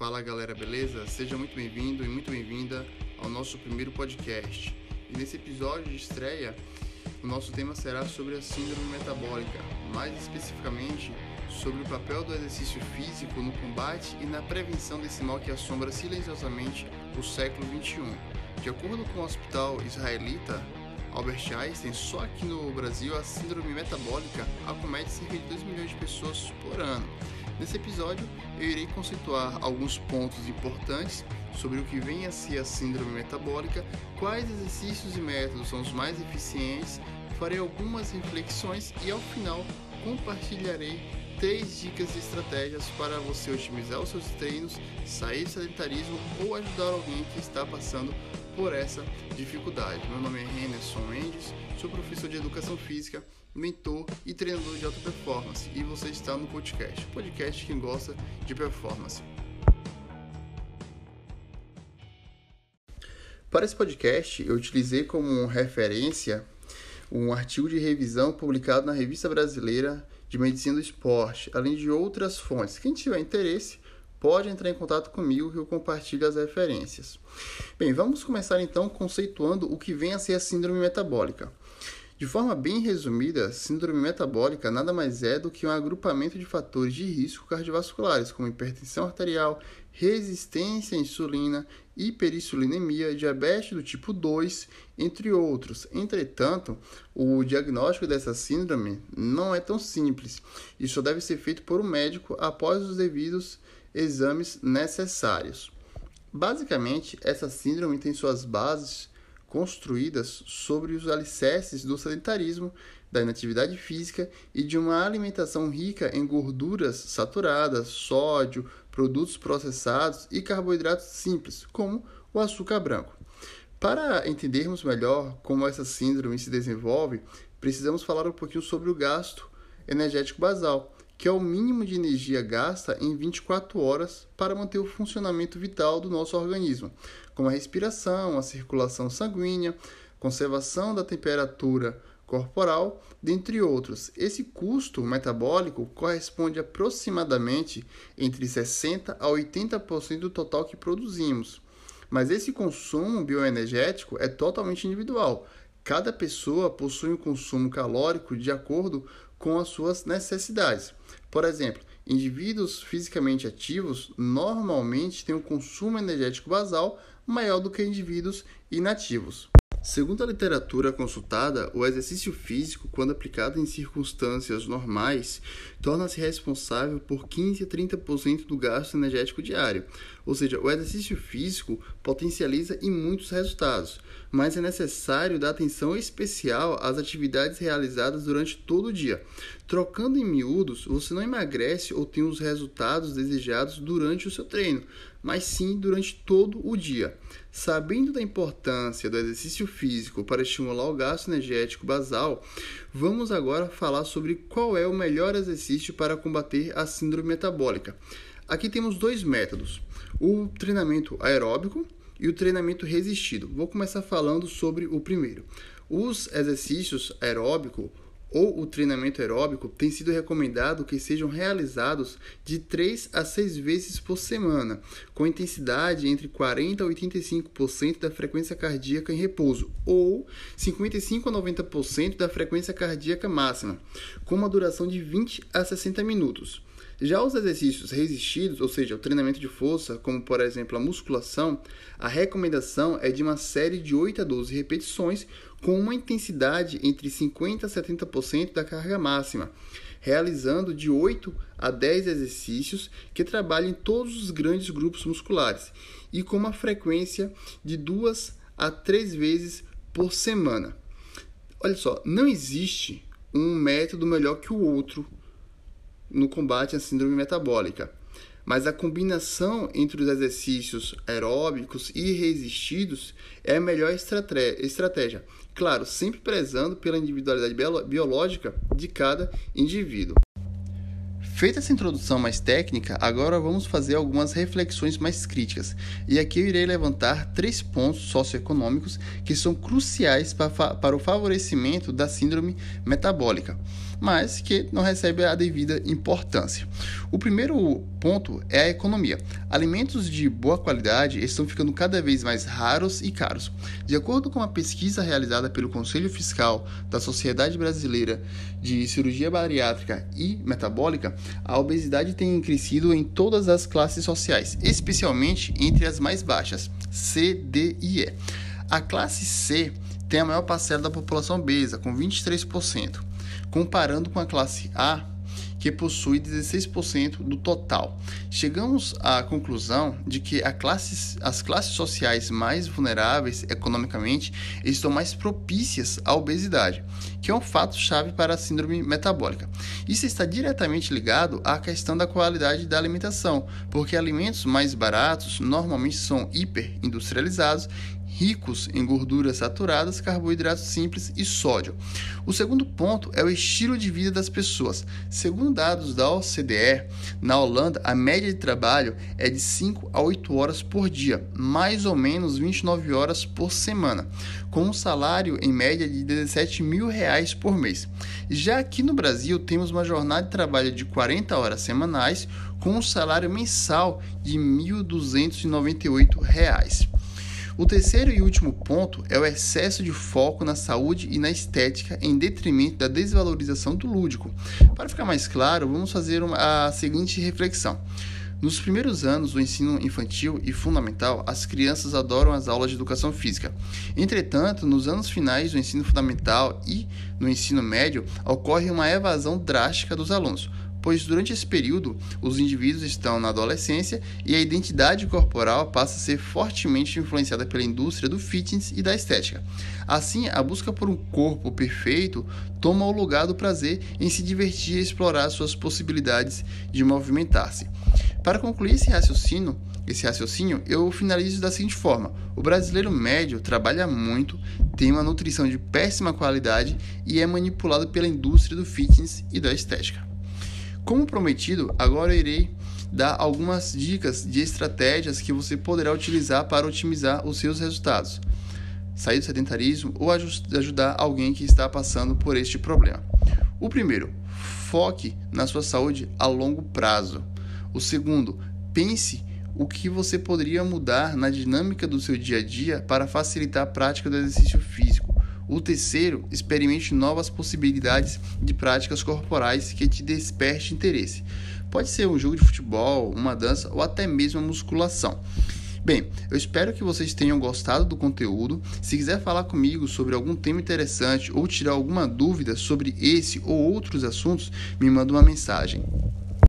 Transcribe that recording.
Fala galera, beleza? Seja muito bem-vindo e muito bem-vinda ao nosso primeiro podcast. E nesse episódio de estreia, o nosso tema será sobre a síndrome metabólica, mais especificamente sobre o papel do exercício físico no combate e na prevenção desse mal que assombra silenciosamente o século XXI. De acordo com o hospital israelita Albert Einstein, só aqui no Brasil a síndrome metabólica acomete cerca de 2 milhões de pessoas por ano. Nesse episódio, eu irei conceituar alguns pontos importantes sobre o que vem a ser a síndrome metabólica, quais exercícios e métodos são os mais eficientes, farei algumas reflexões e ao final compartilharei três dicas e estratégias para você otimizar os seus treinos, sair do sedentarismo ou ajudar alguém que está passando por essa dificuldade. Meu nome é Rennerson Mendes, sou professor de Educação Física mentor e treinador de alta performance. E você está no podcast, podcast que gosta de performance. Para esse podcast, eu utilizei como referência um artigo de revisão publicado na Revista Brasileira de Medicina do Esporte, além de outras fontes. Quem tiver interesse, pode entrar em contato comigo que eu compartilho as referências. Bem, vamos começar então conceituando o que vem a ser a síndrome metabólica. De forma bem resumida, síndrome metabólica nada mais é do que um agrupamento de fatores de risco cardiovasculares, como hipertensão arterial, resistência à insulina, hiperinsulinemia, diabetes do tipo 2, entre outros. Entretanto, o diagnóstico dessa síndrome não é tão simples e só deve ser feito por um médico após os devidos exames necessários. Basicamente, essa síndrome tem suas bases construídas sobre os alicerces do sedentarismo, da inatividade física e de uma alimentação rica em gorduras saturadas, sódio, produtos processados e carboidratos simples, como o açúcar branco. Para entendermos melhor como essa síndrome se desenvolve, precisamos falar um pouquinho sobre o gasto energético basal, que é o mínimo de energia gasta em 24 horas para manter o funcionamento vital do nosso organismo, como a respiração, a circulação sanguínea, conservação da temperatura corporal, dentre outros. Esse custo metabólico corresponde aproximadamente entre 60 a 80% do total que produzimos. Mas esse consumo bioenergético é totalmente individual. Cada pessoa possui um consumo calórico de acordo com as suas necessidades. Por exemplo, indivíduos fisicamente ativos normalmente têm um consumo energético basal maior do que indivíduos inativos. Segundo a literatura consultada, o exercício físico, quando aplicado em circunstâncias normais, torna-se responsável por 15 a 30% do gasto energético diário. Ou seja, o exercício físico potencializa em muitos resultados, mas é necessário dar atenção especial às atividades realizadas durante todo o dia. Trocando em miúdos, você não emagrece ou tem os resultados desejados durante o seu treino, mas sim durante todo o dia. Sabendo da importância do exercício físico para estimular o gasto energético basal, vamos agora falar sobre qual é o melhor exercício para combater a síndrome metabólica. Aqui temos dois métodos: o treinamento aeróbico e o treinamento resistido. Vou começar falando sobre o primeiro. Os exercícios aeróbico ou o treinamento aeróbico tem sido recomendado que sejam realizados de 3 a 6 vezes por semana, com intensidade entre 40 a 85% da frequência cardíaca em repouso, ou 55 a 90% da frequência cardíaca máxima, com uma duração de 20 a 60 minutos. Já os exercícios resistidos, ou seja, o treinamento de força, como por exemplo a musculação, a recomendação é de uma série de 8 a 12 repetições com uma intensidade entre 50 a 70% da carga máxima, realizando de 8 a 10 exercícios que trabalhem todos os grandes grupos musculares e com uma frequência de 2 a 3 vezes por semana. Olha só, não existe um método melhor que o outro no combate à síndrome metabólica. Mas a combinação entre os exercícios aeróbicos e resistidos é a melhor estratégia. Claro, sempre prezando pela individualidade biológica de cada indivíduo. Feita essa introdução mais técnica, agora vamos fazer algumas reflexões mais críticas. E aqui eu irei levantar três pontos socioeconômicos que são cruciais para, o favorecimento da síndrome metabólica. Mas que não recebe a devida importância. O primeiro ponto é a economia. Alimentos de boa qualidade estão ficando cada vez mais raros e caros. De acordo com uma pesquisa realizada pelo Conselho Fiscal da Sociedade Brasileira de Cirurgia Bariátrica e Metabólica, a obesidade tem crescido em todas as classes sociais, especialmente entre as mais baixas, C, D e E. A classe C tem a maior parcela da população obesa, com 23%, comparando com a classe A, que possui 16% do total. Chegamos à conclusão de que classe, as classes sociais mais vulneráveis economicamente estão mais propícias à obesidade, que é um fato chave para a síndrome metabólica. Isso está diretamente ligado à questão da qualidade da alimentação, porque alimentos mais baratos normalmente são hiperindustrializados ricos em gorduras saturadas, carboidratos simples e sódio. O segundo ponto é o estilo de vida das pessoas. Segundo dados da OCDE, na Holanda, a média de trabalho é de 5 a 8 horas por dia, mais ou menos 29 horas por semana, com um salário em média de 17 mil reais por mês. Já aqui no Brasil, temos uma jornada de trabalho de 40 horas semanais, com um salário mensal de R$ 1.298. O terceiro e último ponto é o excesso de foco na saúde e na estética em detrimento da desvalorização do lúdico. Para ficar mais claro, vamos fazer uma, a seguinte reflexão. Nos primeiros anos do ensino infantil e fundamental, as crianças adoram as aulas de educação física. Entretanto, nos anos finais do ensino fundamental e no ensino médio, ocorre uma evasão drástica dos alunos pois durante esse período os indivíduos estão na adolescência e a identidade corporal passa a ser fortemente influenciada pela indústria do fitness e da estética. Assim, a busca por um corpo perfeito toma o lugar do prazer em se divertir e explorar suas possibilidades de movimentar-se. Para concluir esse raciocínio, esse raciocínio, eu finalizo da seguinte forma: o brasileiro médio trabalha muito, tem uma nutrição de péssima qualidade e é manipulado pela indústria do fitness e da estética. Como prometido, agora irei dar algumas dicas de estratégias que você poderá utilizar para otimizar os seus resultados, sair do sedentarismo ou ajudar alguém que está passando por este problema. O primeiro, foque na sua saúde a longo prazo. O segundo, pense o que você poderia mudar na dinâmica do seu dia a dia para facilitar a prática do exercício físico. O terceiro, experimente novas possibilidades de práticas corporais que te desperte interesse. Pode ser um jogo de futebol, uma dança ou até mesmo a musculação. Bem, eu espero que vocês tenham gostado do conteúdo. Se quiser falar comigo sobre algum tema interessante ou tirar alguma dúvida sobre esse ou outros assuntos, me manda uma mensagem.